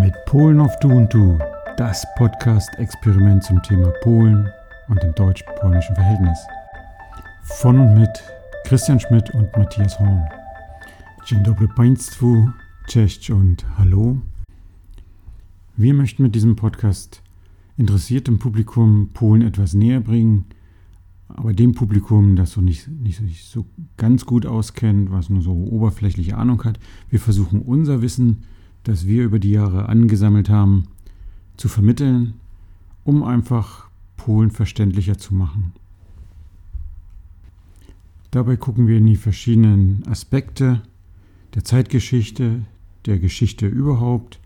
Mit Polen auf Du und Du, das Podcast-Experiment zum Thema Polen und dem deutsch-polnischen Verhältnis. Von und mit Christian Schmidt und Matthias Horn. Dzień dobry Państwu, cześć und hallo. Wir möchten mit diesem Podcast interessiertem Publikum Polen etwas näher bringen, aber dem Publikum, das so nicht, nicht so ganz gut auskennt, was nur so oberflächliche Ahnung hat, wir versuchen unser Wissen das wir über die Jahre angesammelt haben, zu vermitteln, um einfach Polen verständlicher zu machen. Dabei gucken wir in die verschiedenen Aspekte der Zeitgeschichte, der Geschichte überhaupt,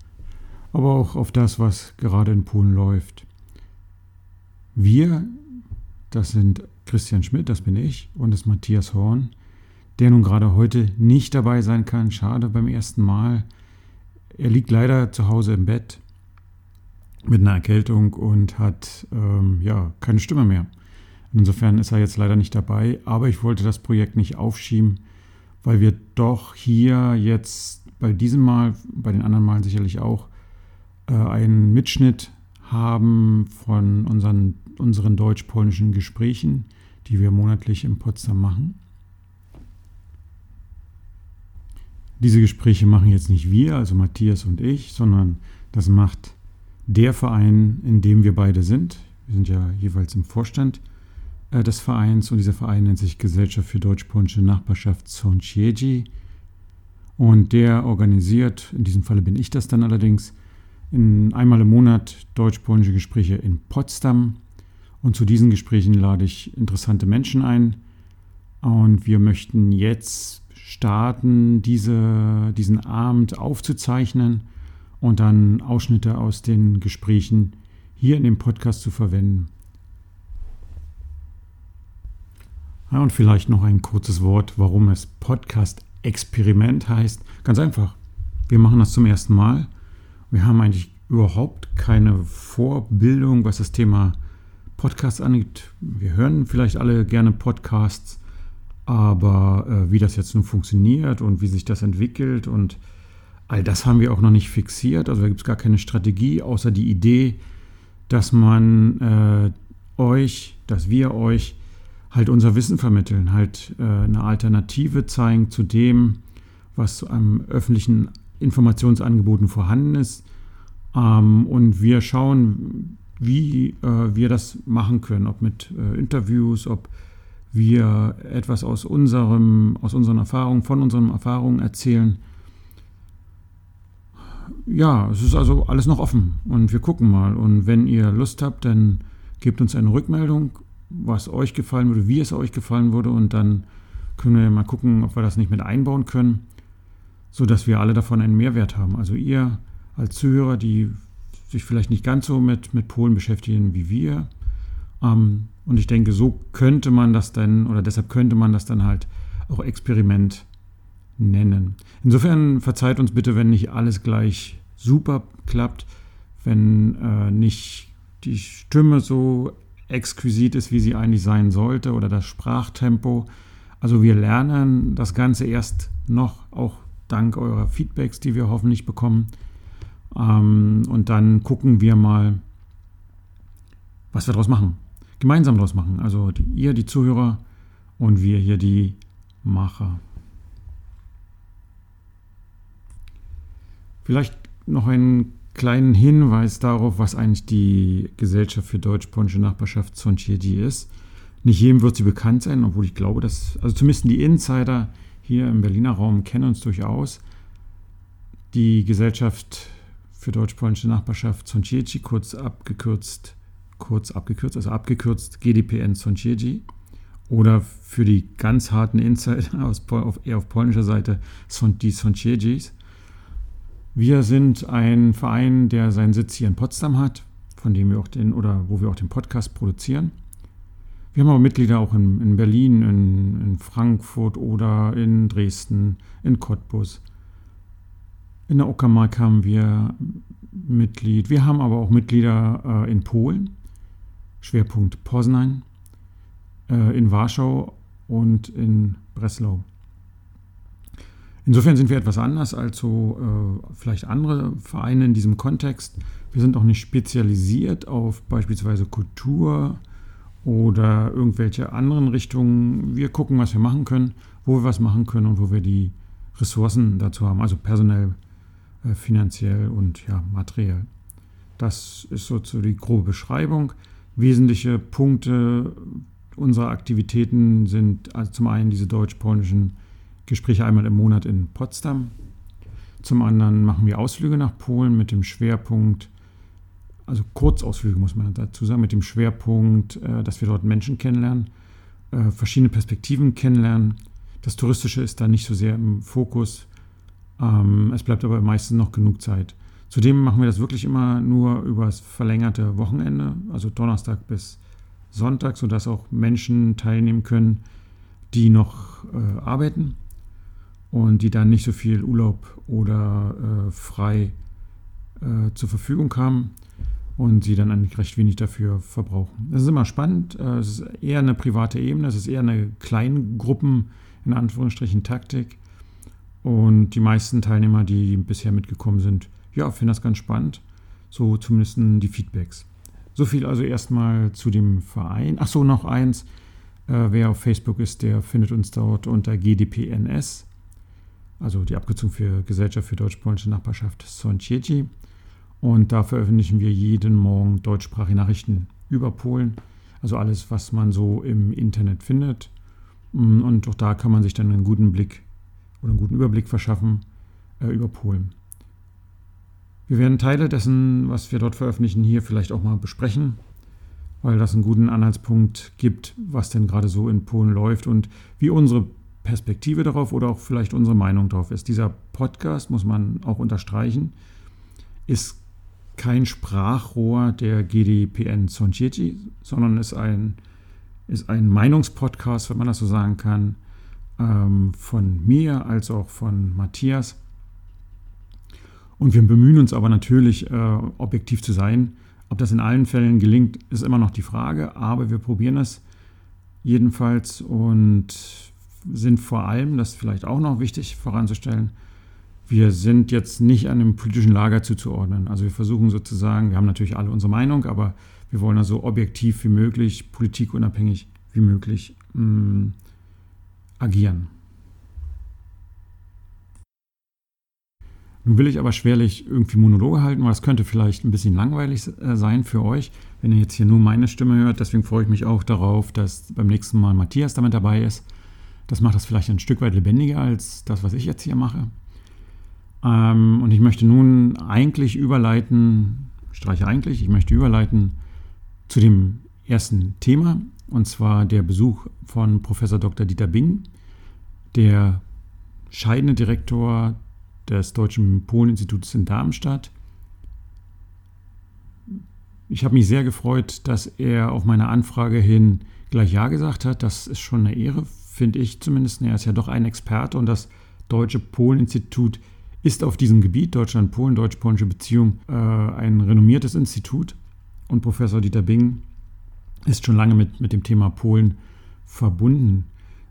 aber auch auf das, was gerade in Polen läuft. Wir, das sind Christian Schmidt, das bin ich, und das Matthias Horn, der nun gerade heute nicht dabei sein kann, schade beim ersten Mal, er liegt leider zu Hause im Bett mit einer Erkältung und hat ähm, ja keine Stimme mehr. Insofern ist er jetzt leider nicht dabei, aber ich wollte das Projekt nicht aufschieben, weil wir doch hier jetzt bei diesem Mal, bei den anderen Malen sicherlich auch, äh, einen Mitschnitt haben von unseren, unseren deutsch-polnischen Gesprächen, die wir monatlich in Potsdam machen. Diese Gespräche machen jetzt nicht wir, also Matthias und ich, sondern das macht der Verein, in dem wir beide sind. Wir sind ja jeweils im Vorstand äh, des Vereins und dieser Verein nennt sich Gesellschaft für deutsch-polnische Nachbarschaft Sąsiedzi. Und der organisiert, in diesem Falle bin ich das dann allerdings, in einmal im Monat deutsch-polnische Gespräche in Potsdam. Und zu diesen Gesprächen lade ich interessante Menschen ein. Und wir möchten jetzt starten, diese, diesen Abend aufzuzeichnen und dann Ausschnitte aus den Gesprächen hier in dem Podcast zu verwenden. Ja, und vielleicht noch ein kurzes Wort, warum es Podcast-Experiment heißt. Ganz einfach, wir machen das zum ersten Mal. Wir haben eigentlich überhaupt keine Vorbildung, was das Thema Podcast angeht. Wir hören vielleicht alle gerne Podcasts, aber äh, wie das jetzt nun funktioniert und wie sich das entwickelt und all das haben wir auch noch nicht fixiert. Also da gibt es gar keine Strategie, außer die Idee, dass man äh, euch, dass wir euch halt unser Wissen vermitteln, halt äh, eine Alternative zeigen zu dem, was am öffentlichen Informationsangeboten vorhanden ist. Ähm, und wir schauen, wie äh, wir das machen können, ob mit äh, Interviews, ob wir etwas aus, unserem, aus unseren Erfahrungen, von unseren Erfahrungen erzählen. Ja, es ist also alles noch offen und wir gucken mal. Und wenn ihr Lust habt, dann gebt uns eine Rückmeldung, was euch gefallen würde, wie es euch gefallen würde und dann können wir mal gucken, ob wir das nicht mit einbauen können, sodass wir alle davon einen Mehrwert haben. Also ihr als Zuhörer, die sich vielleicht nicht ganz so mit, mit Polen beschäftigen wie wir, ähm, und ich denke, so könnte man das dann, oder deshalb könnte man das dann halt auch Experiment nennen. Insofern verzeiht uns bitte, wenn nicht alles gleich super klappt, wenn äh, nicht die Stimme so exquisit ist, wie sie eigentlich sein sollte, oder das Sprachtempo. Also wir lernen das Ganze erst noch, auch dank eurer Feedbacks, die wir hoffentlich bekommen. Ähm, und dann gucken wir mal, was wir daraus machen gemeinsam daraus machen. Also ihr, die Zuhörer und wir hier die Macher. Vielleicht noch einen kleinen Hinweis darauf, was eigentlich die Gesellschaft für deutsch-polnische Nachbarschaft Sąsiedzi ist. Nicht jedem wird sie bekannt sein, obwohl ich glaube, dass, also zumindest die Insider hier im Berliner Raum kennen uns durchaus. Die Gesellschaft für deutsch-polnische Nachbarschaft Sąsiedzi, kurz abgekürzt kurz abgekürzt, also abgekürzt GDPN Sąsiedzi oder für die ganz harten Insider aus, auf, eher auf polnischer Seite die Sąsiedzis. Wir sind ein Verein, der seinen Sitz hier in Potsdam hat, von dem wir auch den oder wo wir auch den Podcast produzieren. Wir haben aber Mitglieder auch in, in Berlin, in, in, Frankfurt oder in Dresden, in Cottbus. In der Uckermark haben wir Mitglied. Wir haben aber auch Mitglieder äh, in Polen. Schwerpunkt Poznań, äh, in Warschau und in Breslau. Insofern sind wir etwas anders als so äh, vielleicht andere Vereine in diesem Kontext. Wir sind auch nicht spezialisiert auf beispielsweise Kultur oder irgendwelche anderen Richtungen. Wir gucken, was wir machen können, wo wir was machen können und wo wir die Ressourcen dazu haben, also personell, äh, finanziell und ja, materiell. Das ist so die grobe Beschreibung. Wesentliche Punkte unserer Aktivitäten sind also zum einen diese deutsch-polnischen Gespräche einmal im Monat in Potsdam. Zum anderen machen wir Ausflüge nach Polen mit dem Schwerpunkt, also Kurzausflüge muss man dazu sagen, mit dem Schwerpunkt, äh, dass wir dort Menschen kennenlernen, äh, verschiedene Perspektiven kennenlernen. Das Touristische ist da nicht so sehr im Fokus. Ähm, es bleibt aber meistens noch genug Zeit. Zudem machen wir das wirklich immer nur übers verlängerte Wochenende, also Donnerstag bis Sonntag, sodass auch Menschen teilnehmen können, die noch äh, arbeiten und die dann nicht so viel Urlaub oder äh, frei äh, zur Verfügung haben und sie dann eigentlich recht wenig dafür verbrauchen. Das ist immer spannend. Äh, es ist eher eine private Ebene, es ist eher eine Kleingruppen, in Anführungsstrichen, Taktik. Und die meisten Teilnehmer, die bisher mitgekommen sind, ja, finden das ganz spannend. So zumindest die Feedbacks. So viel also erstmal zu dem Verein. Ach so, noch eins. Äh, wer auf Facebook ist, der findet uns dort unter GDPNS, also die Abkürzung für Gesellschaft für Deutsch-Polnische Nachbarschaft Sąsiedzi. Und da veröffentlichen wir jeden Morgen deutschsprachige Nachrichten über Polen. Also alles, was man so im Internet findet. Mm, und auch da kann man sich dann einen guten Blick oder einen guten Überblick verschaffen äh, über Polen. Wir werden Teile dessen, was wir dort veröffentlichen, hier vielleicht auch mal besprechen, weil das einen guten Anhaltspunkt gibt, was denn gerade so in Polen läuft und wie unsere Perspektive darauf oder auch vielleicht unsere Meinung darauf ist. Dieser Podcast, muss man auch unterstreichen, ist kein Sprachrohr der GDPN Sąsiedzi, sondern ist ein, ist ein Meinungspodcast, wenn man das so sagen kann, ähm, von mir als auch von Matthias. Und wir bemühen uns aber natürlich, äh, objektiv zu sein. Ob das in allen Fällen gelingt, ist immer noch die Frage, aber wir probieren es jedenfalls und sind vor allem, das ist vielleicht auch noch wichtig voranzustellen, wir sind jetzt nicht einem politischen Lager zuzuordnen. Also wir versuchen sozusagen, wir haben natürlich alle unsere Meinung, aber wir wollen also objektiv wie möglich, politikunabhängig wie möglich mh, mm, agieren. Nun will ich aber schwerlich irgendwie Monologe halten, weil das könnte vielleicht ein bisschen langweilig äh, sein für euch, wenn ihr jetzt hier nur meine Stimme hört. Deswegen freue ich mich auch darauf, dass beim nächsten Mal Matthias damit dabei ist. Das macht das vielleicht ein Stück weit lebendiger als das, was ich jetzt hier mache. Ähm, und ich möchte nun eigentlich überleiten, streiche eigentlich, ich möchte überleiten zu dem ersten Thema, und zwar der Besuch von Professor Dr. Dieter Bing, der scheidende Direktor des Deutschen Polen-Instituts in Darmstadt. Ich habe mich sehr gefreut, dass er auf meine Anfrage hin gleich Ja gesagt hat. Das ist schon eine Ehre, finde ich zumindest. Er ist ja doch ein Experte und das Deutsche Polen-Institut ist auf diesem Gebiet Deutschland-Polen, deutsch-polnische Beziehung äh, ein renommiertes Institut. Und Professor Dieter Bing ist schon lange mit, mit dem Thema Polen verbunden.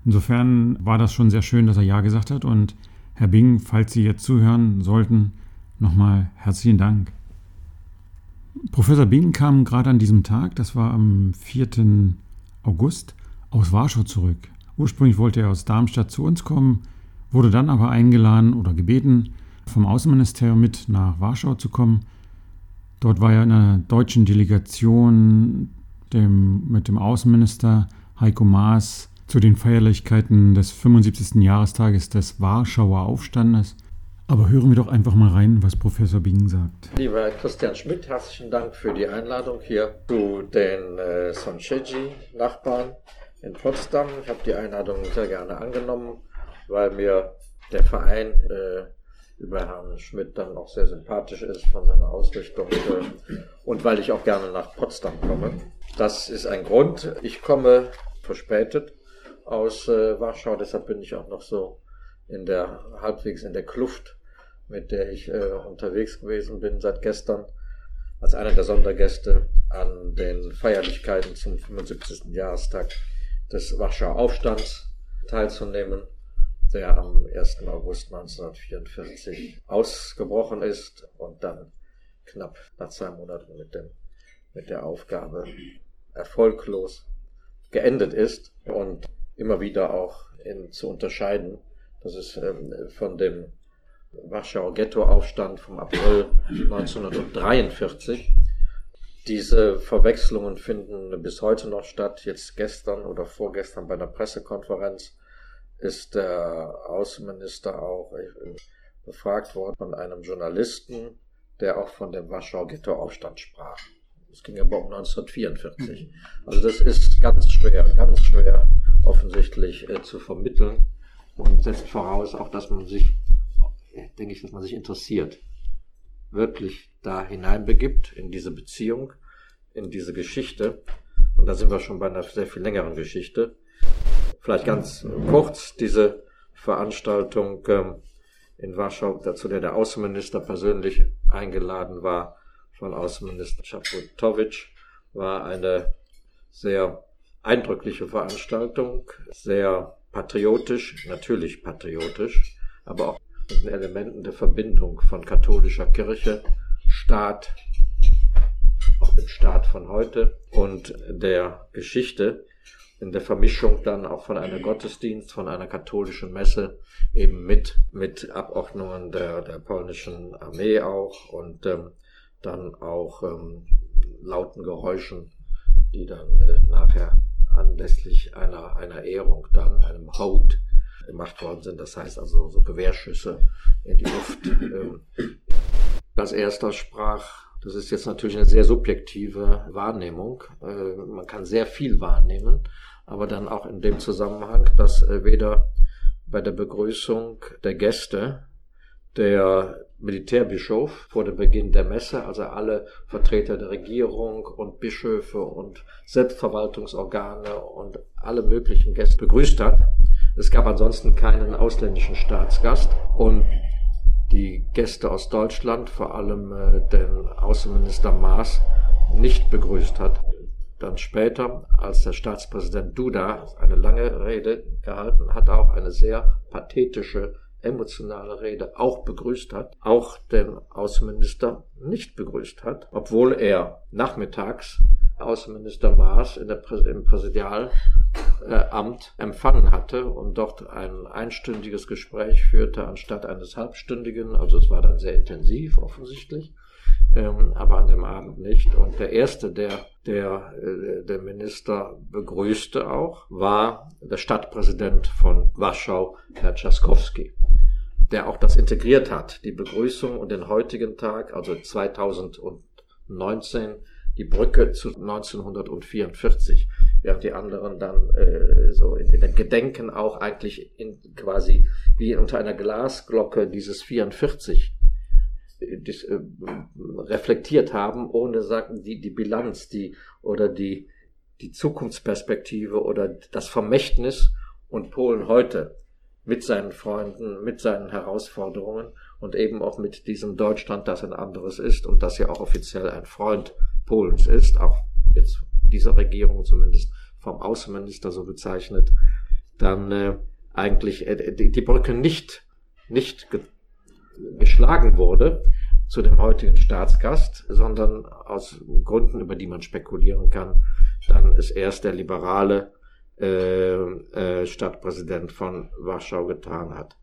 Insofern war das schon sehr schön, dass er Ja gesagt hat und Herr Bing, falls Sie jetzt zuhören sollten, nochmal herzlichen Dank. Professor Bing kam gerade an diesem Tag, das war am 4. August, aus Warschau zurück. Ursprünglich wollte er aus Darmstadt zu uns kommen, wurde dann aber eingeladen oder gebeten, vom Außenministerium mit nach Warschau zu kommen. Dort war er in einer deutschen Delegation dem, mit dem Außenminister Heiko Maas zu den Feierlichkeiten des 75. Jahrestages des Warschauer Aufstandes. Aber hören wir doch einfach mal rein, was Professor Bing sagt. Lieber Christian Schmidt, herzlichen Dank für die Einladung hier zu den äh, Soncheji-Nachbarn in Potsdam. Ich habe die Einladung sehr gerne angenommen, weil mir der Verein äh, über Herrn Schmidt dann auch sehr sympathisch ist von seiner Ausrichtung äh, und weil ich auch gerne nach Potsdam komme. Das ist ein Grund. Ich komme verspätet aus äh, Warschau. Deshalb bin ich auch noch so in der halbwegs in der Kluft, mit der ich äh, unterwegs gewesen bin seit gestern, als einer der Sondergäste an den Feierlichkeiten zum 75. Jahrestag des Warschauer Aufstands teilzunehmen. der am 1. August 1944 ausgebrochen ist und dann knapp nach zwei Monaten mit, dem, mit der Aufgabe erfolglos geendet ist und immer wieder auch in, zu unterscheiden. Das ist ähm, von dem Warschauer Ghettoaufstand vom April 1943. Diese Verwechslungen finden bis heute noch statt. Jetzt gestern oder vorgestern bei einer Pressekonferenz ist der Außenminister auch befragt worden von einem Journalisten, der auch von dem Warschauer Ghettoaufstand sprach. Es ging aber um 1944. Also das ist ganz schwer, ganz schwer offensichtlich äh, zu vermitteln und setzt voraus auch, dass man sich, denke ich, dass man sich interessiert, wirklich da hineinbegibt in diese Beziehung, in diese Geschichte. Und da sind wir schon bei einer sehr viel längeren Geschichte. Vielleicht ganz kurz diese Veranstaltung ähm, in Warschau, dazu der der Außenminister persönlich eingeladen war, von Außenminister Czaputowicz war eine sehr eindrückliche Veranstaltung, sehr patriotisch, natürlich patriotisch, aber auch mit den Elementen der Verbindung von katholischer Kirche, Staat, auch dem Staat von heute und der Geschichte in der Vermischung dann auch von einer Gottesdienst, von einer katholischen Messe, eben mit, mit Abordnungen der, der polnischen Armee auch und ähm, dann auch ähm, lauten Geräuschen, die dann äh, nachher anlässlich einer, einer Ehrung dann, einem Hold, gemacht worden sind. Das heißt also so Gewehrschüsse in die Luft. Ähm, als erster sprach, das ist jetzt natürlich eine sehr subjektive Wahrnehmung. Äh, man kann sehr viel wahrnehmen, aber dann auch in dem Zusammenhang, dass äh, weder bei der Begrüßung der Gäste der Militärbischof vor dem Beginn der Messe, also alle Vertreter der Regierung und Bischöfe und Selbstverwaltungsorgane und alle möglichen Gäste begrüßt hat. Es gab ansonsten keinen ausländischen Staatsgast und die Gäste aus Deutschland, vor allem äh, den Außenminister Maas, nicht begrüßt hat. Dann später, als der Staatspräsident Duda eine lange Rede gehalten hat, auch eine sehr pathetische emotionale Rede auch begrüßt hat, auch den Außenminister nicht begrüßt hat, obwohl er nachmittags Außenminister Maas in der im Präsidialamt äh, empfangen hatte und dort ein einstündiges Gespräch führte anstatt eines halbstündigen. Also es war dann sehr intensiv offensichtlich, ähm, aber an dem Abend nicht. Und der erste, der der, äh, der Minister begrüßte auch, war der Stadtpräsident von Warschau, Herr Trzaskowski der auch das integriert hat, die Begrüßung und den heutigen Tag, also 2019, die Brücke zu 1944, während die anderen dann äh, so in, in dem Gedenken auch eigentlich in quasi wie unter einer Glasglocke dieses 44 äh, äh, reflektiert haben, ohne sagen die die Bilanz, die oder die die Zukunftsperspektive oder das Vermächtnis und Polen heute mit seinen Freunden, mit seinen Herausforderungen und eben auch mit diesem Deutschland, das ein anderes ist und das ja auch offiziell ein Freund Polens ist, auch jetzt dieser Regierung zumindest vom Außenminister so bezeichnet, dann äh, eigentlich äh, die, die Brücke nicht, nicht geschlagen wurde zu dem heutigen Staatsgast, sondern aus Gründen, über die man spekulieren kann, dann ist erst der liberale äh, äh, Stadtpräsident von Warschau getan hat.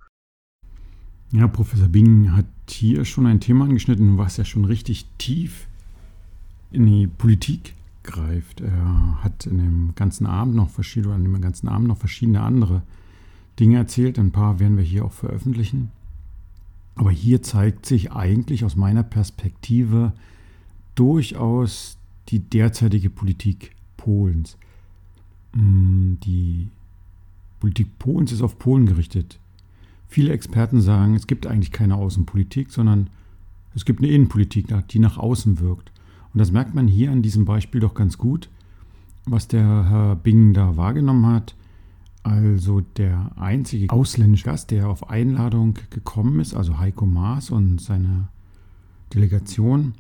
Ja, Professor Bing hat hier schon ein Thema angeschnitten, was ja schon richtig tief in die Politik greift. Er hat in dem ganzen Abend noch verschiedene, an dem ganzen Abend noch verschiedene andere Dinge erzählt. Ein paar werden wir hier auch veröffentlichen. Aber hier zeigt sich eigentlich aus meiner Perspektive durchaus die derzeitige Politik Polens. Mm, die Politik Polens ist auf Polen gerichtet. Viele Experten sagen, es gibt eigentlich keine Außenpolitik, sondern es gibt eine Innenpolitik, die nach außen wirkt. Und das merkt man hier an diesem Beispiel doch ganz gut, was der Herr Bing da wahrgenommen hat. Also der einzige ausländische Gast, der auf Einladung gekommen ist, also Heiko Maas und seine Delegation,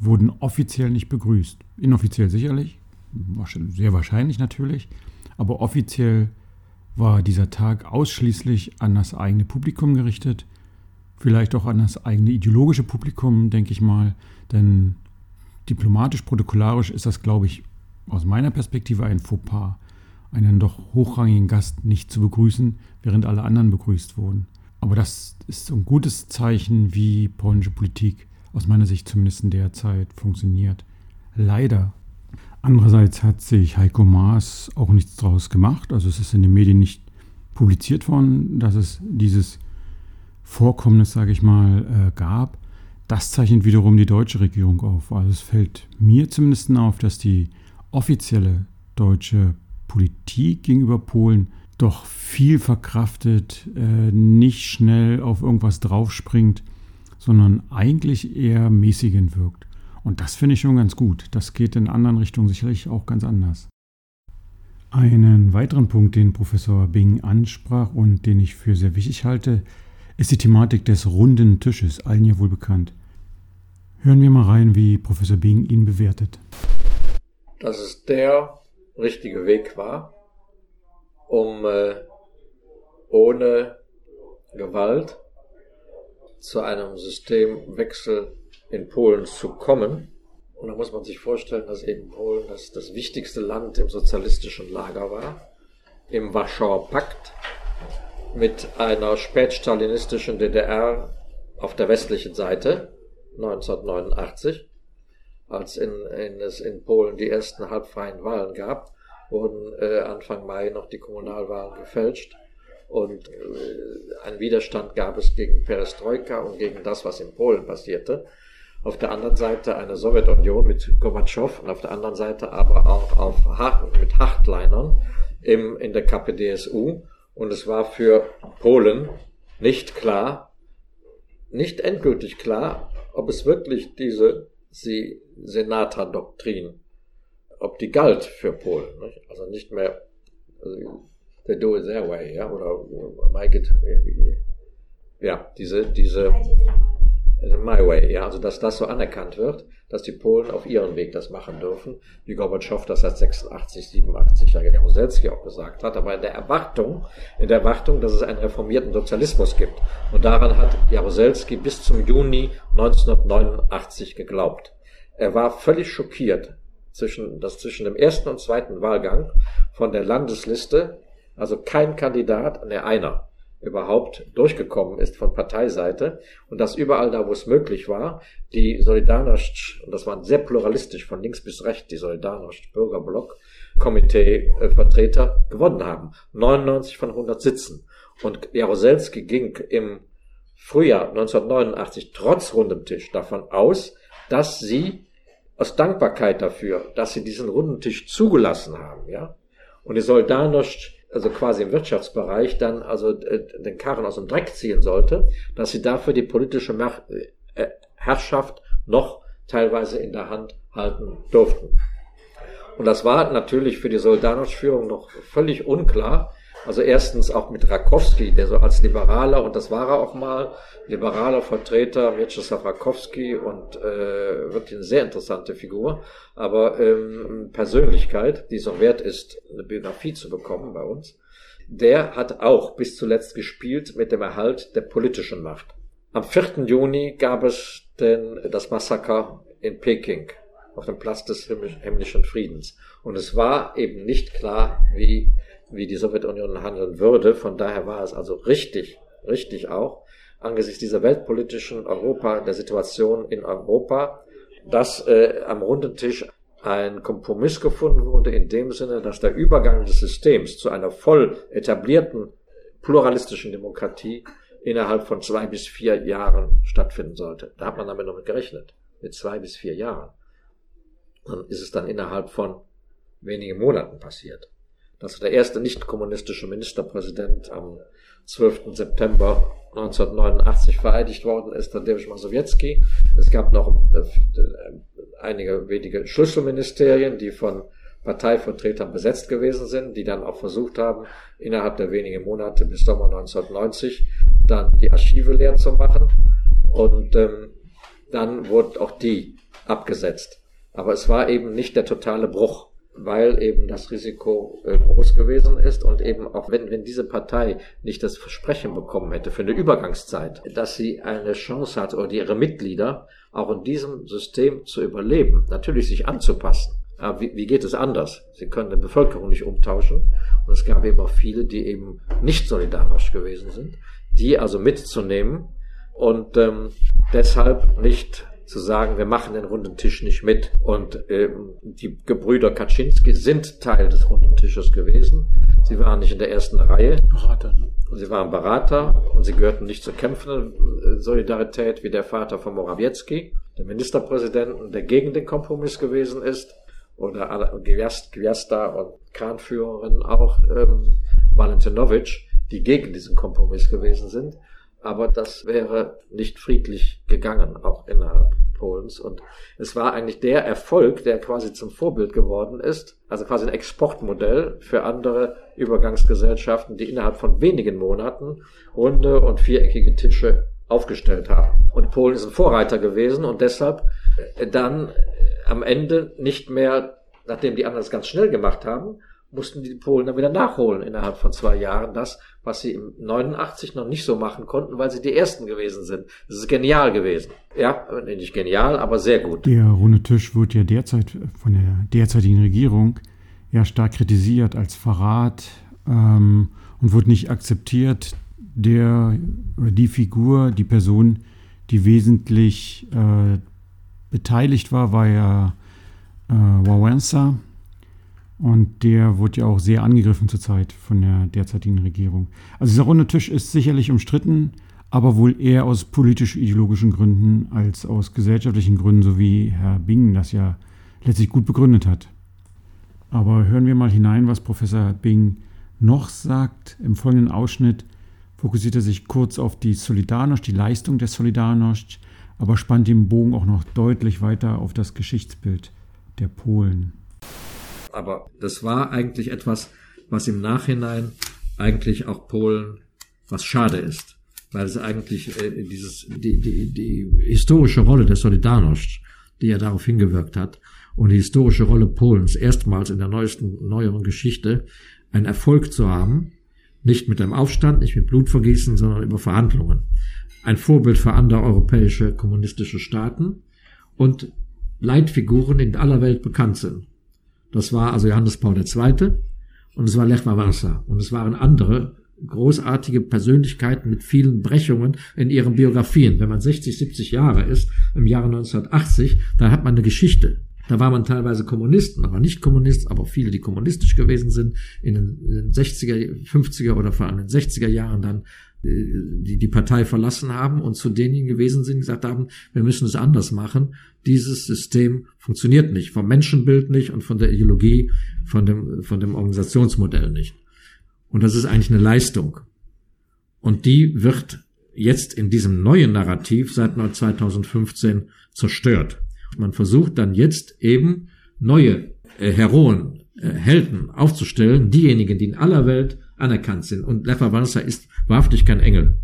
wurden offiziell nicht begrüßt. Inoffiziell sicherlich, sehr wahrscheinlich natürlich, aber offiziell war dieser Tag ausschließlich an das eigene Publikum gerichtet, vielleicht auch an das eigene ideologische Publikum, denke ich mal, denn diplomatisch-protokollarisch ist das, glaube ich, aus meiner Perspektive ein Fauxpas, einen doch hochrangigen Gast nicht zu begrüßen, während alle anderen begrüßt wurden. Aber das ist ein gutes Zeichen, wie polnische Politik aus meiner Sicht zumindest in der Zeit funktioniert. Leider. Andererseits hat sich Heiko Maas auch nichts daraus gemacht. Also es ist in den Medien nicht publiziert worden, dass es dieses Vorkommnis, sage ich mal, äh, gab. Das zeichnet wiederum die deutsche Regierung auf. Also es fällt mir zumindest auf, dass die offizielle deutsche Politik gegenüber Polen doch viel verkraftet, äh, nicht schnell auf irgendwas draufspringt, sondern eigentlich eher mäßigend wirkt. Und das finde ich schon ganz gut. Das geht in anderen Richtungen sicherlich auch ganz anders. Einen weiteren Punkt, den Professor Bing ansprach und den ich für sehr wichtig halte, ist die Thematik des runden Tisches, allen ja wohl bekannt. Hören wir mal rein, wie Professor Bing ihn bewertet. Dass es der richtige Weg war, um äh, ohne Gewalt zu einem Systemwechsel in Polen zu kommen. Und da muss man sich vorstellen, dass eben Polen das, das wichtigste Land im sozialistischen Lager war, im Warschauer Pakt, mit einer spätstalinistischen DDR auf der westlichen Seite 1989, als in, in, es in Polen die ersten halbfreien Wahlen gab, wurden äh, Anfang Mai noch die Kommunalwahlen gefälscht und äh, ein Widerstand gab es gegen Perestroika und gegen das, was in Polen passierte. Auf der anderen Seite eine Sowjetunion mit Gorbatschow und auf der anderen Seite aber auch auf, mit Hardlinern im, in der KPDSU. Und es war für Polen nicht klar, nicht endgültig klar, ob es wirklich diese Senata-Doktrin, ob die galt für Polen. Nicht? Also nicht mehr, also they do it their way, ja, oder make it, ja, diese, diese, my way, ja, also dass das so anerkannt wird, dass die Polen auf ihren Weg das machen dürfen, wie Gorbatschow das seit 86, 87 ja Jaruzelski auch gesagt hat, aber in der Erwartung, in der Erwartung, dass es einen reformierten Sozialismus gibt. Und daran hat Jaruzelski bis zum Juni 1989 geglaubt. Er war völlig schockiert, zwischen, dass zwischen dem ersten und zweiten Wahlgang von der Landesliste also kein Kandidat, ne einer überhaupt durchgekommen ist von Parteiseite und dass überall da, wo es möglich war, die Solidarność, und das waren sehr pluralistisch von links bis rechts, die Solidarność Bürgerblock, Komitee-Vertreter gewonnen haben. 99 von 100 Sitzen. Und Jaroselski ging im Frühjahr 1989 trotz rundem Tisch davon aus, dass sie aus Dankbarkeit dafür, dass sie diesen runden Tisch zugelassen haben, ja, und die Solidarność also quasi im Wirtschaftsbereich dann also äh, den Karren aus dem Dreck ziehen sollte, dass sie dafür die politische äh, Herrschaft noch teilweise in der Hand halten durften. Und das war natürlich für die Soldatenführung noch völlig unklar. Also erstens auch mit Rakowski, der so als liberaler, und das war er auch mal, liberaler Vertreter, Vyacheslav Rakowski und äh, wirklich eine sehr interessante Figur, aber ähm, Persönlichkeit, die es auch wert ist, eine Biografie zu bekommen bei uns, der hat auch bis zuletzt gespielt mit dem Erhalt der politischen Macht. Am 4. Juni gab es denn das Massaker in Peking auf dem Platz des himmlischen Friedens. Und es war eben nicht klar, wie, wie die Sowjetunion handeln würde. Von daher war es also richtig, richtig auch, angesichts dieser weltpolitischen Europa, der Situation in Europa, dass äh, am runden Tisch ein Kompromiss gefunden wurde in dem Sinne, dass der Übergang des Systems zu einer voll etablierten pluralistischen Demokratie innerhalb von zwei bis vier Jahren stattfinden sollte. Da hat man damit noch gerechnet, mit zwei bis vier Jahren. Dann ist es dann innerhalb von wenigen Monaten passiert. Dass der erste nicht kommunistische Ministerpräsident am 12. September 1989 vereidigt worden ist, Tadeusz Mazowiecki. Es gab noch äh, einige wenige Schlüsselministerien, die von Parteivertretern besetzt gewesen sind, die dann auch versucht haben, innerhalb der wenigen Monate bis Sommer 1990 dann die Archive leer zu machen. Und ähm, dann wurden auch die abgesetzt. Aber es war eben nicht der totale Bruch weil eben das Risiko äh, groß gewesen ist und eben auch wenn, wenn diese Partei nicht das Versprechen bekommen hätte für eine Übergangszeit, dass sie eine Chance hat oder ihre Mitglieder auch in diesem System zu überleben, natürlich sich anzupassen. Aber wie, wie geht es anders? Sie können die Bevölkerung nicht umtauschen. Und es gab eben auch viele, die eben nicht solidarisch gewesen sind, die also mitzunehmen und ähm, deshalb nicht zu sagen, wir machen den runden Tisch nicht mit. Und ähm, die Gebrüder Kaczynski sind Teil des runden Tisches gewesen. Sie waren nicht in der ersten Reihe. Berater. Ne? Sie waren Berater und sie gehörten nicht zur kämpfenden äh, Solidarität wie der Vater von Morawiecki, der Ministerpräsidenten, der gegen den Kompromiss gewesen ist, oder Gwiazda und Kranführerin auch ähm, Valentinovic, die gegen diesen Kompromiss gewesen sind. Aber das wäre nicht friedlich gegangen, auch innerhalb Polens. Und es war eigentlich der Erfolg, der quasi zum Vorbild geworden ist, also quasi ein Exportmodell für andere Übergangsgesellschaften, die innerhalb von wenigen Monaten runde und viereckige Tische aufgestellt haben. Und Polen ist ein Vorreiter gewesen und deshalb äh, dann am Ende nicht mehr, nachdem die anderen es ganz schnell gemacht haben, mussten die Polen dann wieder nachholen innerhalb von zwei Jahren das, was sie im 89 noch nicht so machen konnten, weil sie die Ersten gewesen sind. Das ist genial gewesen. Ja, nicht genial, aber sehr gut. Der runde Tisch wird ja derzeit von der derzeitigen Regierung ja stark kritisiert als Verrat ähm, und wird nicht akzeptiert. Der die Figur, die Person, die wesentlich äh, beteiligt war, war ja äh, Wałęsa, und der wurde ja auch sehr angegriffen zurzeit von der derzeitigen Regierung. Also dieser runde Tisch ist sicherlich umstritten, aber wohl eher aus politisch-ideologischen Gründen als aus gesellschaftlichen Gründen, so wie Herr Bing das ja letztlich gut begründet hat. Aber hören wir mal hinein, was Professor Bing noch sagt. Im folgenden Ausschnitt fokussiert er sich kurz auf die Solidarność, die Leistung der Solidarność, aber spannt den Bogen auch noch deutlich weiter auf das Geschichtsbild der Polen. Aber das war eigentlich etwas, was im Nachhinein eigentlich auch Polen was schade ist, weil es eigentlich äh, dieses die, die, die historische Rolle der Solidarność, die ja darauf hingewirkt hat, und die historische Rolle Polens erstmals in der neuesten neueren Geschichte einen Erfolg zu haben, nicht mit einem Aufstand, nicht mit Blutvergießen, sondern über Verhandlungen. Ein Vorbild für andere europäische kommunistische Staaten und Leitfiguren in aller Welt bekannt sind. Das war also Johannes Paul II. und es war Lech Wałęsa. Und es waren andere großartige Persönlichkeiten mit vielen Brechungen in ihren Biografien. Wenn man 60, 70 Jahre ist, im Jahre 1980, da hat man eine Geschichte. Da war man teilweise Kommunisten, aber nicht Kommunist, aber viele, die kommunistisch gewesen sind, in den 60er, 50er oder vor allem in den 60er Jahren dann die die Partei verlassen haben und zu denjenigen gewesen sind, gesagt haben, wir müssen es anders machen. Dieses System funktioniert nicht, vom Menschenbild nicht und von der Ideologie, von dem, von dem Organisationsmodell nicht. Und das ist eigentlich eine Leistung. Und die wird jetzt in diesem neuen Narrativ seit 2015 zerstört. Man versucht dann jetzt eben neue äh, Heroen, äh, Helden aufzustellen, diejenigen, die in aller Welt anerkannt sind. Und Lech Wałęsa ist wahrhaftig kein Engel.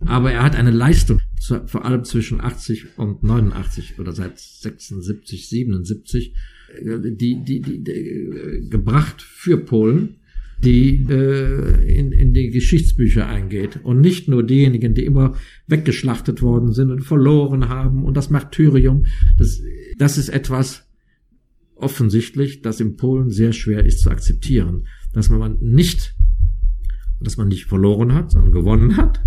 Aber er hat eine Leistung, vor allem zwischen 80 und 89 oder seit 76, 77, die, die, die, die äh, gebracht für Polen, die äh, in, in die Geschichtsbücher eingeht. Und nicht nur diejenigen, die immer weggeschlachtet worden sind und verloren haben und das Martyrium. Das, das ist etwas offensichtlich, das in Polen sehr schwer ist zu akzeptieren. Dass man nicht dass man nicht verloren hat, sondern gewonnen hat,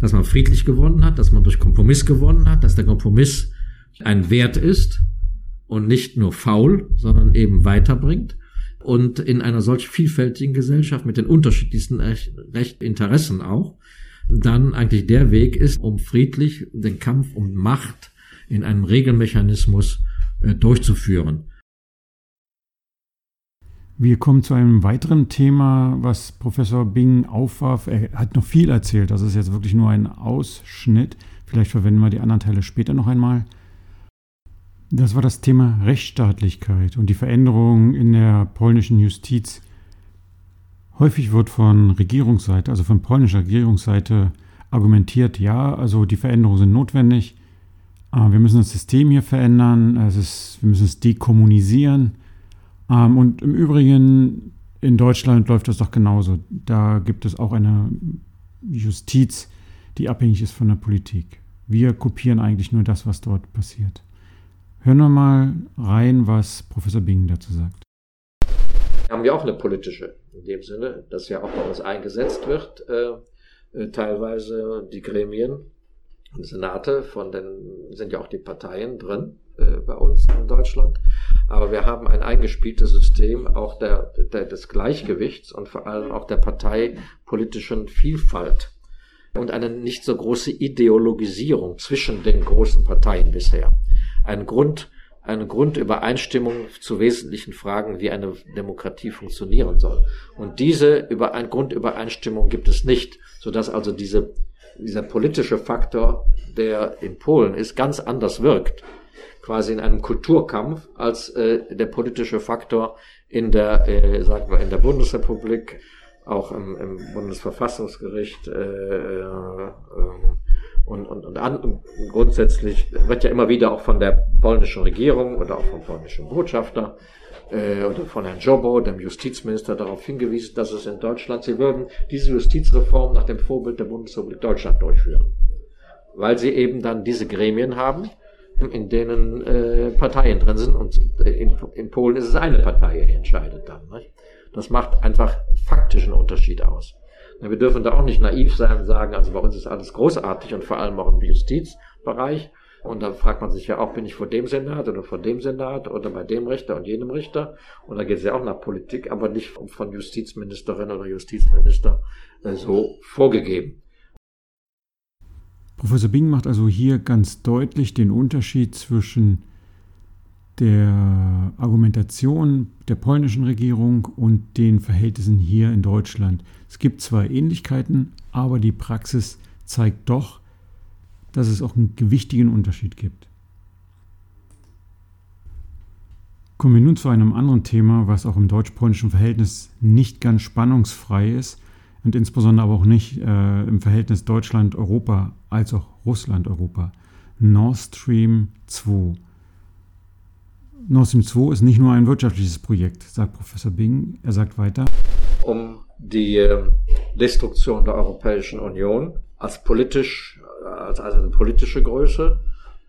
dass man friedlich gewonnen hat, dass man durch Kompromiss gewonnen hat, dass der Kompromiss ein Wert ist und nicht nur faul, sondern eben weiterbringt. Und in einer solch vielfältigen Gesellschaft mit den unterschiedlichsten Interessen auch, dann eigentlich der Weg ist, um friedlich den Kampf um Macht in einem Regelmechanismus äh, durchzuführen. Wir kommen zu einem weiteren Thema, was Professor Bing aufwarf. Er hat noch viel erzählt, das ist jetzt wirklich nur ein Ausschnitt. Vielleicht verwenden wir die anderen Teile später noch einmal. Das war das Thema Rechtsstaatlichkeit und die Veränderungen in der polnischen Justiz. Häufig wird von Regierungsseite, also von polnischer Regierungsseite, argumentiert, ja, also die Veränderungen sind notwendig. Wir müssen das System hier verändern, es ist, wir müssen es dekommunisieren. Ähm, und im Übrigen, in Deutschland läuft das doch genauso. Da gibt es auch eine Justiz, die abhängig ist von der Politik. Wir kopieren eigentlich nur das, was dort passiert. Hören wir mal rein, was Professor Bing dazu sagt. Haben wir auch eine politische, in dem Sinne, dass ja auch bei uns eingesetzt wird, äh, äh teilweise die Gremien, Senate, von den sind ja auch die Parteien drin äh, bei uns in Deutschland. Aber wir haben ein eingespieltes System auch der, der, des Gleichgewichts und vor allem auch der parteipolitischen Vielfalt und eine nicht so große Ideologisierung zwischen den großen Parteien bisher. Ein Grund, eine Grundübereinstimmung zu wesentlichen Fragen, wie eine Demokratie funktionieren soll. Und diese Über Grundübereinstimmung gibt es nicht, sodass also diese, dieser politische Faktor, der in Polen ist, ganz anders wirkt quasi in einem Kulturkampf als äh, der politische Faktor in der, äh, sagen wir, in der Bundesrepublik, auch im, im Bundesverfassungsgericht äh, äh, und, und, und, an, und grundsätzlich wird ja immer wieder auch von der polnischen Regierung oder auch vom polnischen Botschafter äh, oder von Herrn Jobo, dem Justizminister, darauf hingewiesen, dass es in Deutschland, sie würden diese Justizreform nach dem Vorbild der Bundesrepublik Deutschland durchführen. Weil sie eben dann diese Gremien haben, in denen äh, Parteien drin sind. Und in, in, Polen ist es eine Partei, die entscheidet dann. Nicht? Das macht einfach faktischen Unterschied aus. Wir dürfen da auch nicht naiv sein und sagen, also bei uns ist alles großartig und vor allem auch im Justizbereich. Und da fragt man sich ja auch, bin ich vor dem Senat oder vor dem Senat oder bei dem Richter und jenem Richter? Und da geht es ja auch nach Politik, aber nicht von Justizministerin oder Justizminister äh, so vorgegeben. Professor Bing macht also hier ganz deutlich den Unterschied zwischen der Argumentation der polnischen Regierung und den Verhältnissen hier in Deutschland. Es gibt zwar Ähnlichkeiten, aber die Praxis zeigt doch, dass es auch einen gewichtigen Unterschied gibt. Kommen wir nun zu einem anderen Thema, was auch im deutsch-polnischen Verhältnis nicht ganz spannungsfrei ist, und insbesondere aber auch nicht äh, im Verhältnis Deutschland-Europa als auch Russland-Europa. Nord Stream 2. Nord Stream 2 ist nicht nur ein wirtschaftliches Projekt, sagt Professor Bing. Er sagt weiter. Um die äh, Destruktion der Europäischen Union als politisch, als, als eine politische Größe,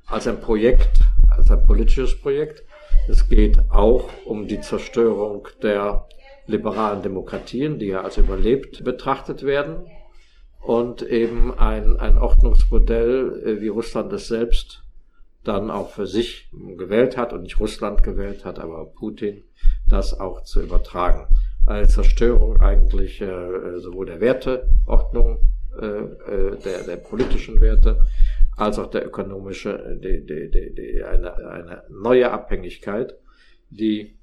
als ein Projekt, als ein politisches Projekt. Es geht auch um die Zerstörung der liberalen Demokratien, die ja als überlebt betrachtet werden, und eben ein, ein Ordnungsmodell, äh, wie Russland es selbst dann auch für sich gewählt hat und nicht Russland gewählt hat, aber Putin, das auch zu übertragen. Eine Zerstörung eigentlich äh, sowohl der Werteordnung, äh, äh, der, der politischen Werte, als auch der ökonomische, die, die, die, die, eine, eine neue Abhängigkeit, die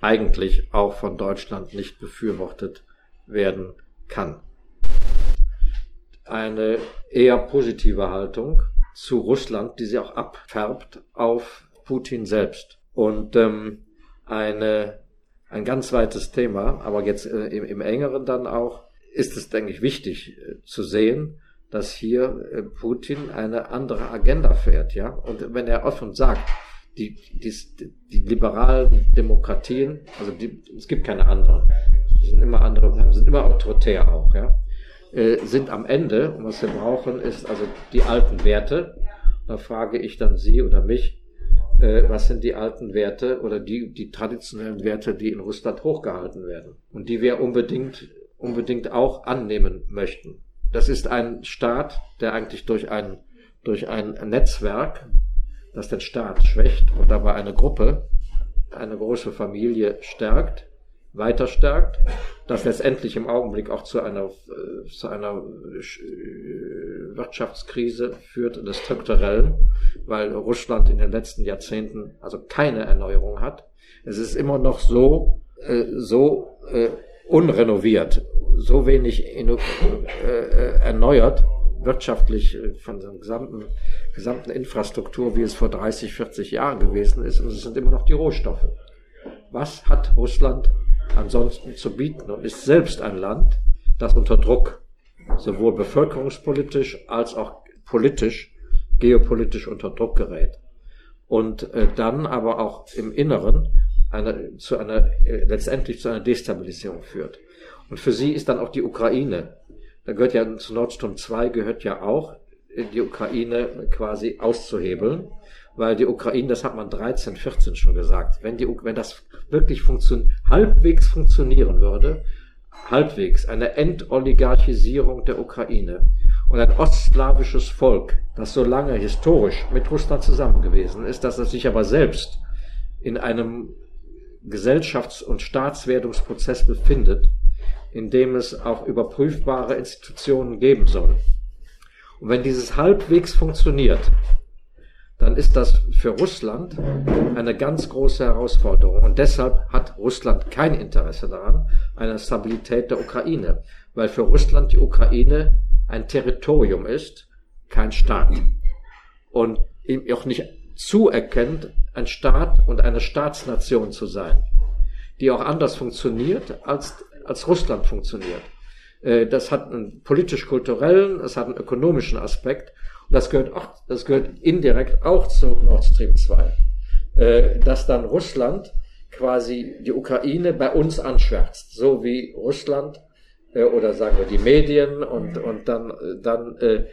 eigentlich auch von Deutschland nicht befürwortet werden kann. Eine eher positive Haltung zu Russland, die sie auch abfärbt auf Putin selbst. Und ähm, eine, ein ganz weites Thema, aber jetzt äh, im, im engeren dann auch, ist es, denke ich, wichtig äh, zu sehen, dass hier äh, Putin eine andere Agenda fährt, ja. Und wenn er offen sagt, die, die, die liberalen Demokratien, also die, es gibt keine anderen, sind immer andere, sind immer autoritär auch, ja, äh, sind am Ende, und was wir brauchen, ist also die alten Werte. Da frage ich dann Sie oder mich, äh, was sind die alten Werte oder die, die traditionellen Werte, die in Russland hochgehalten werden und die wir unbedingt, unbedingt auch annehmen möchten. Das ist ein Staat, der eigentlich durch ein, durch ein Netzwerk das den Staat schwächt und dabei eine Gruppe, eine große Familie stärkt, weiter stärkt, das letztendlich im Augenblick auch zu einer, äh, zu einer äh, Wirtschaftskrise führt, des strukturellen, weil Russland in den letzten Jahrzehnten also keine Erneuerung hat. Es ist immer noch so, äh, so unrenoviert, so wenig erneuert, wirtschaftlich äh, von der gesamten, gesamten Infrastruktur, wie es vor 30, 40 Jahren gewesen ist. Und es sind immer noch die Rohstoffe. Was hat Russland ansonsten zu bieten und ist selbst ein Land, das unter Druck sowohl bevölkerungspolitisch als auch politisch, geopolitisch unter Druck gerät. Und äh, dann aber auch im Inneren eine, zu einer, äh, letztendlich zu einer Destabilisierung führt. Und für sie ist dann auch die Ukraine, da gehört ja zu Nord Stream 2 gehört ja auch, die Ukraine quasi auszuhebeln, weil die Ukraine, das hat man 13, 14 schon gesagt, wenn die, wenn das wirklich funktion, halbwegs funktionieren würde, halbwegs eine Entoligarchisierung der Ukraine und ein ostslawisches Volk, das so lange historisch mit Russland zusammen gewesen ist, dass es sich aber selbst in einem Gesellschafts- und Staatswerdungsprozess befindet, in dem es auch überprüfbare Institutionen geben soll. Und wenn dieses halbwegs funktioniert, dann ist das für Russland eine ganz große Herausforderung. Und deshalb hat Russland kein Interesse daran, einer Stabilität der Ukraine, weil für Russland die Ukraine ein Territorium ist, kein Staat. Und ihm auch nicht zuerkennt, ein Staat und eine Staatsnation zu sein, die auch anders funktioniert, als, als Russland funktioniert. Äh, das hat einen politisch-kulturellen, es hat einen ökonomischen Aspekt und das gehört auch, das gehört indirekt auch zu Nord Stream 2, äh, dass dann Russland quasi die Ukraine bei uns anschwärzt, so wie Russland äh, oder sagen wir die Medien und, und dann, dann äh,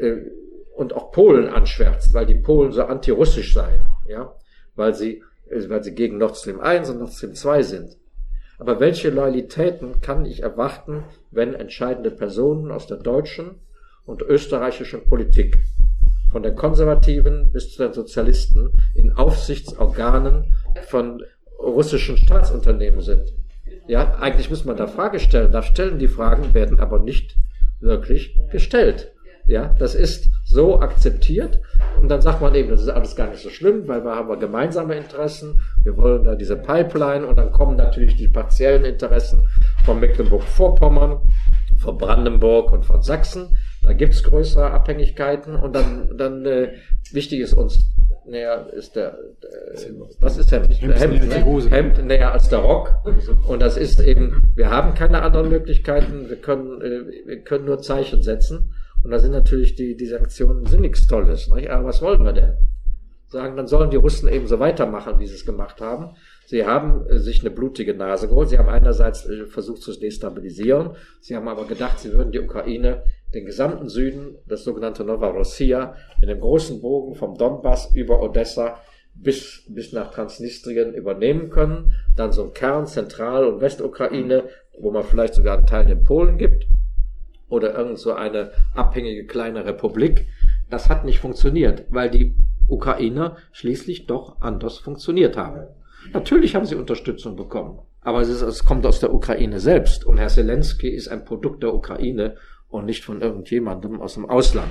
äh, und auch Polen anschwärzt, weil die Polen so antirussisch seien, ja, weil sie, weil sie gegen Nord Stream 1 und Nord Stream 2 sind. Aber welche Loyalitäten kann ich erwarten, wenn entscheidende Personen aus der deutschen und österreichischen Politik, von den Konservativen bis zu den Sozialisten, in Aufsichtsorganen von russischen Staatsunternehmen sind? Ja, eigentlich muss man da Frage stellen. Da stellen die Fragen, werden aber nicht wirklich gestellt. Ja, das ist so akzeptiert. Und dann sagt man eben, das ist alles gar nicht so schlimm, weil wir haben gemeinsame Interessen. Wir wollen da diese Pipeline und dann kommen natürlich die partiellen Interessen von Mecklenburg-Vorpommern, von Brandenburg und von Sachsen. Da gibt's größere Abhängigkeiten und dann, dann äh, wichtig ist uns näher ist der, äh, was ist Hemd? Hemd, Hemd, ne? Hemd näher als der Rock. Und das ist eben, wir haben keine anderen Möglichkeiten, wir können, äh, wir können nur Zeichen setzen. Und da sind natürlich die, die Sanktionen sind nichts Tolles. Nicht? Aber was wollen wir denn? Sagen, dann sollen die Russen eben so weitermachen, wie sie es gemacht haben. Sie haben äh, sich eine blutige Nase geholt. Sie haben einerseits äh, versucht zu destabilisieren. Sie haben aber gedacht, sie würden die Ukraine, den gesamten Süden, das sogenannte Novorossia, in dem großen Bogen vom Donbass über Odessa bis, bis nach Transnistrien übernehmen können. Dann so ein Kern Zentral- und Westukraine, wo man vielleicht sogar einen Teil in Polen gibt oder irgend so eine abhängige kleine Republik. Das hat nicht funktioniert, weil die Ukrainer schließlich doch anders funktioniert haben. Natürlich haben sie Unterstützung bekommen, aber es, ist, es kommt aus der Ukraine selbst und Herr Zelensky ist ein Produkt der Ukraine und nicht von irgendjemandem aus dem Ausland.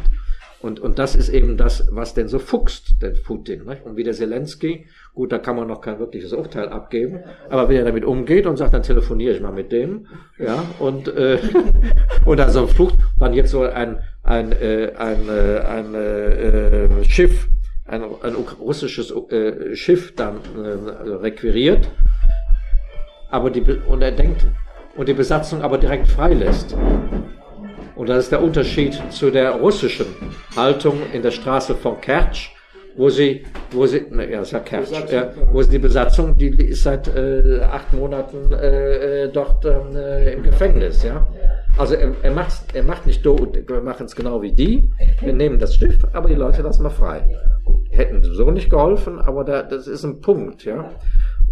Und, und das ist eben das, was denn so fuchst, den Putin. Nicht? Und wie der Zelensky, gut, da kann man noch kein wirkliches Urteil abgeben, aber wie er damit umgeht und sagt, dann telefoniere ich mal mit dem, ja, und, äh, und also flucht dann jetzt so ein, ein, äh, ein, äh, ein äh, Schiff, ein, ein russisches äh, Schiff dann äh, requiriert, aber die, und er denkt, und die Besatzung aber direkt freilässt. Und das ist der Unterschied zu der russischen Haltung in der Straße von Kertsch, wo sie, wo sie, ne, ja, sag Kertsch, ja, wo sie die Besatzung, die ist seit äh, acht Monaten äh, äh dort ähm, äh, im Gefängnis, ja. Also er, er macht, er macht nicht do, wir machen es genau wie die. Wir nehmen das Schiff, aber die Leute lassen wir frei. Hätten so nicht geholfen, aber da, das ist ein Punkt, ja.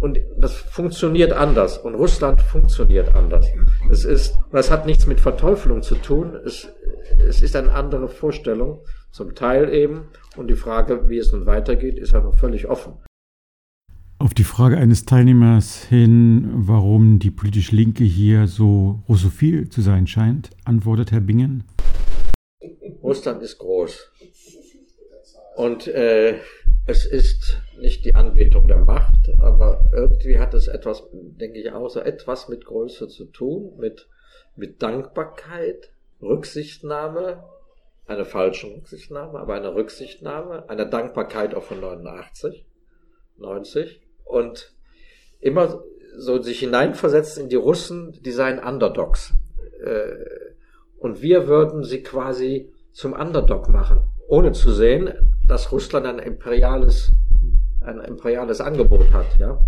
Und das funktioniert anders. Und Russland funktioniert anders. Es ist, das hat nichts mit Verteufelung zu tun. Es, es ist eine andere Vorstellung, zum Teil eben. Und die Frage, wie es nun weitergeht, ist ja noch völlig offen. Auf die Frage eines Teilnehmers hin, warum die politisch Linke hier so russophil zu sein scheint, antwortet Herr Bingen. Russland ist groß. Und äh, es ist nicht die Anbetung der Macht, aber irgendwie hat es etwas, denke ich auch, so etwas mit Größe zu tun, mit, mit Dankbarkeit, Rücksichtnahme, eine falsche Rücksichtnahme, aber eine Rücksichtnahme, eine Dankbarkeit auch von 89, 90 und immer so sich hineinversetzt in die Russen, die seien Underdogs. Äh, und wir würden sie quasi zum Underdog machen, ohne zu sehen, dass Russland ein imperiales, ein imperiales Angebot hat, ja.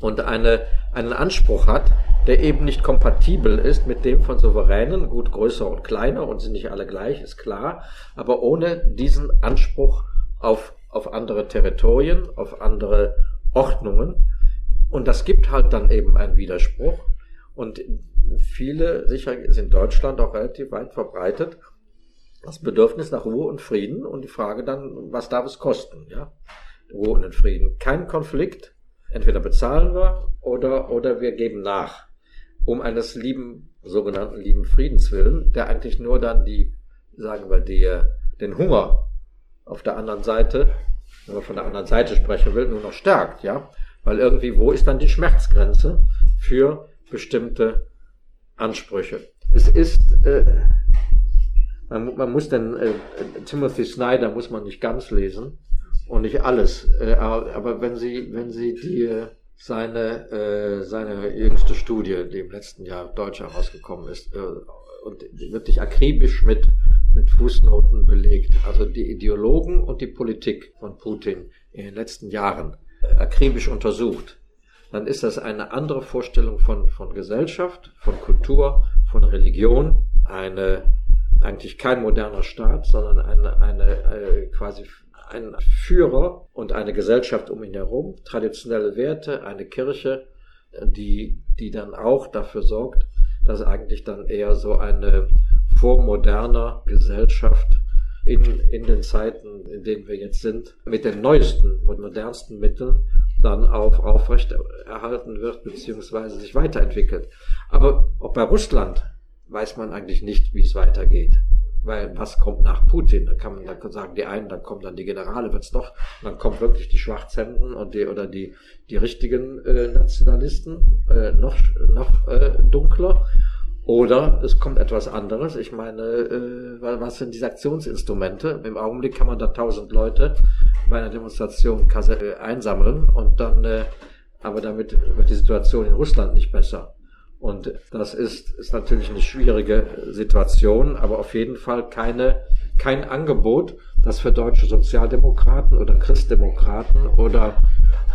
und eine, einen Anspruch hat, der eben nicht kompatibel ist mit dem von Souveränen, gut größer und kleiner und sind nicht alle gleich, ist klar, aber ohne diesen Anspruch auf, auf andere Territorien, auf andere Ordnungen. Und das gibt halt dann eben einen Widerspruch. Und viele, sicher in Deutschland auch relativ weit verbreitet, das Bedürfnis nach Ruhe und Frieden und die Frage dann, was darf es kosten, ja? Ruhe und Frieden. Kein Konflikt. Entweder bezahlen wir oder, oder wir geben nach. Um eines lieben, sogenannten lieben Friedens willen, der eigentlich nur dann die, sagen wir, die, den Hunger auf der anderen Seite, wenn man von der anderen Seite sprechen will, nur noch stärkt, ja? Weil irgendwie, wo ist dann die Schmerzgrenze für bestimmte Ansprüche? Es ist, äh, man, man muss den äh, Timothy Snyder muss man nicht ganz lesen und nicht alles, äh, aber wenn Sie wenn Sie die seine äh, seine jüngste Studie, die im letzten Jahr Deutsch herausgekommen ist äh, und wirklich akribisch mit mit Fußnoten belegt, also die Ideologen und die Politik von Putin in den letzten Jahren äh, akribisch untersucht, dann ist das eine andere Vorstellung von, von Gesellschaft, von Kultur, von Religion, eine eigentlich kein moderner Staat, sondern eine, eine äh, quasi ein Führer und eine Gesellschaft um ihn herum, traditionelle Werte, eine Kirche, die, die dann auch dafür sorgt, dass eigentlich dann eher so eine vormoderner Gesellschaft in, in den Zeiten, in denen wir jetzt sind, mit den neuesten und modernsten Mitteln dann auf aufrecht erhalten wird, beziehungsweise sich weiterentwickelt. Aber auch bei Russland weiß man eigentlich nicht, wie es weitergeht. Weil was kommt nach Putin? Da kann man dann sagen, die einen, dann kommen dann die Generale, wird's doch, dann kommt wirklich die Schwarzhemden und die oder die die richtigen äh, Nationalisten äh, noch noch äh, dunkler. Oder es kommt etwas anderes. Ich meine, äh, was sind diese Aktionsinstrumente? Im Augenblick kann man da tausend Leute bei einer Demonstration äh, einsammeln und dann, äh, aber damit wird die Situation in Russland nicht besser. Und das ist, ist natürlich eine schwierige Situation, aber auf jeden Fall keine, kein Angebot, das für deutsche Sozialdemokraten oder Christdemokraten oder,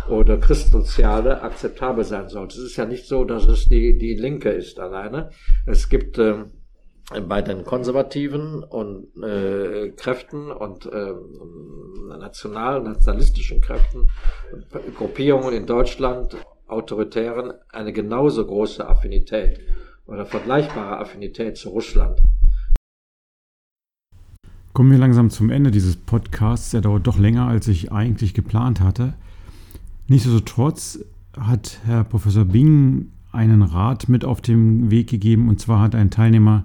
oder Christsoziale akzeptabel sein sollte. Es ist ja nicht so, dass es die, die Linke ist alleine. Es gibt äh, bei den konservativen und äh, Kräften und äh, national nationalistischen Kräften Gruppierungen in Deutschland Autoritären eine genauso große Affinität oder vergleichbare Affinität zu Russland. Kommen wir langsam zum Ende dieses Podcasts. Der dauert doch länger, als ich eigentlich geplant hatte. Nichtsdestotrotz hat Herr Professor Bing einen Rat mit auf den Weg gegeben. Und zwar hat ein Teilnehmer,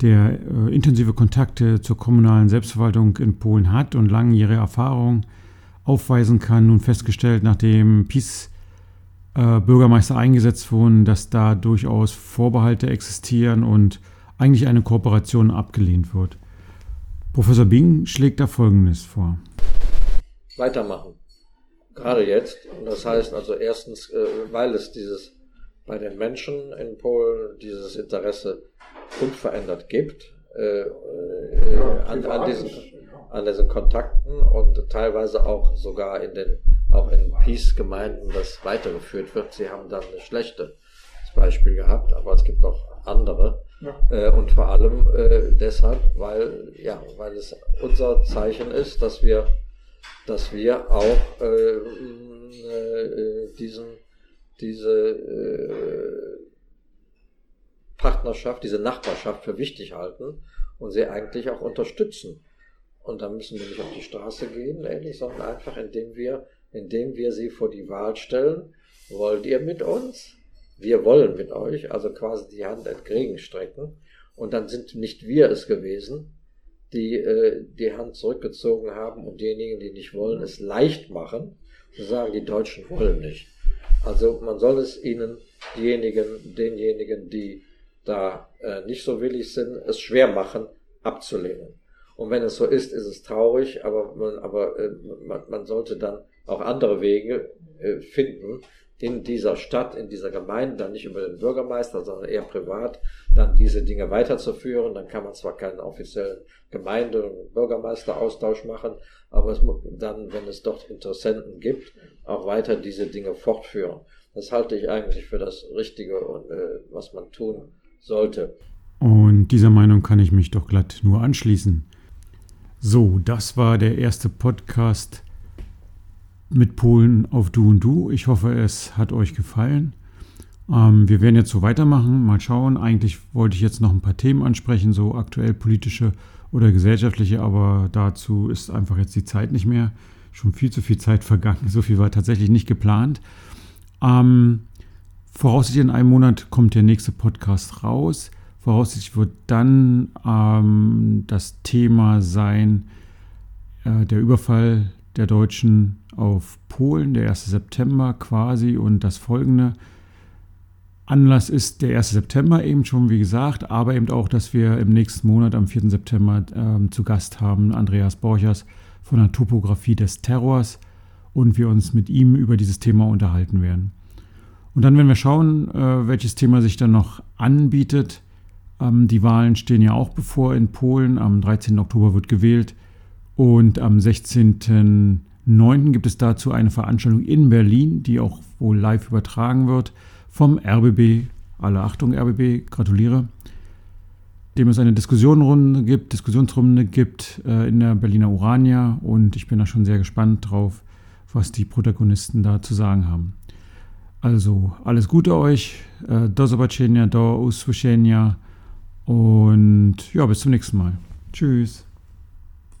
der äh, intensive Kontakte zur kommunalen Selbstverwaltung in Polen hat und langjährige Erfahrung aufweisen kann, nun festgestellt, nachdem Peace äh, Bürgermeister eingesetzt wurden, dass da durchaus Vorbehalte existieren und eigentlich eine Kooperation abgelehnt wird. Professor Bing schlägt da Folgendes vor. Weitermachen. Gerade jetzt. Und das heißt also erstens, äh, weil es dieses bei den Menschen in Polen dieses Interesse unverändert gibt äh, äh, an, an, diesen, an diesen Kontakten und teilweise auch sogar in den auch in Peace-Gemeinden das weitergeführt wird. Sie haben dann ein schlechtes Beispiel gehabt, aber es gibt auch andere. Ja. Äh, und vor allem äh, deshalb, weil, ja, weil es unser Zeichen ist, dass wir, dass wir auch äh, äh diesen, diese äh, Partnerschaft, diese Nachbarschaft für wichtig halten und sie eigentlich auch unterstützen. Und dann müssen wir nicht auf die Straße gehen, ähnlich, sondern einfach, indem wir indem wir sie vor die Wahl stellen, wollt ihr mit uns? Wir wollen mit euch, also quasi die Hand entgegenstrecken. Und dann sind nicht wir es gewesen, die äh, die Hand zurückgezogen haben und diejenigen, die nicht wollen, es leicht machen, zu sagen, die Deutschen wollen nicht. Also man soll es ihnen, diejenigen, denjenigen, die da äh, nicht so willig sind, es schwer machen, abzulehnen. Und wenn es so ist, ist es traurig, aber man, aber äh, man, man sollte dann auch andere Wege äh, finden, in dieser Stadt, in dieser Gemeinde, dann nicht über den Bürgermeister, sondern eher privat, dann diese Dinge weiterzuführen. Dann kann man zwar keinen offiziellen Gemeinde- und Bürgermeisteraustausch machen, aber es muss dann, wenn es dort Interessenten gibt, auch weiter diese Dinge fortführen. Das halte ich eigentlich für das Richtige und äh, was man tun sollte. Und dieser Meinung kann ich mich doch glatt nur anschließen. So, das war der erste Podcast mit Polen auf Du und Du. Ich hoffe, es hat euch gefallen. Ähm, wir werden jetzt so weitermachen. Mal schauen. Eigentlich wollte ich jetzt noch ein paar Themen ansprechen, so aktuell politische oder gesellschaftliche, aber dazu ist einfach jetzt die Zeit nicht mehr. Schon viel zu viel Zeit vergangen. So viel war tatsächlich nicht geplant. Ähm, voraussichtlich in einem Monat kommt der nächste Podcast raus. Voraussichtlich wird dann ähm, das Thema sein, äh, der Überfall der Deutschen auf Polen, der 1. September quasi und das folgende. Anlass ist der 1. September eben schon, wie gesagt, aber eben auch, dass wir im nächsten Monat am 4. September äh, zu Gast haben Andreas Borchers von der Topographie des Terrors und wir uns mit ihm über dieses Thema unterhalten werden. Und dann werden wir schauen, äh, welches Thema sich dann noch anbietet. Ähm, die Wahlen stehen ja auch bevor in Polen. Am 13. Oktober wird gewählt und am 16. 9. gibt es dazu eine Veranstaltung in Berlin, die auch wohl live übertragen wird vom RBB. Alle Achtung, RBB, gratuliere. Dem es eine Diskussionsrunde gibt, Diskussionsrunde gibt äh, in der Berliner Urania und ich bin da schon sehr gespannt drauf, was die Protagonisten da zu sagen haben. Also alles Gute euch, äh, do zobaczenia, do usłyszenia und ja, bis zum nächsten Mal. Tschüss.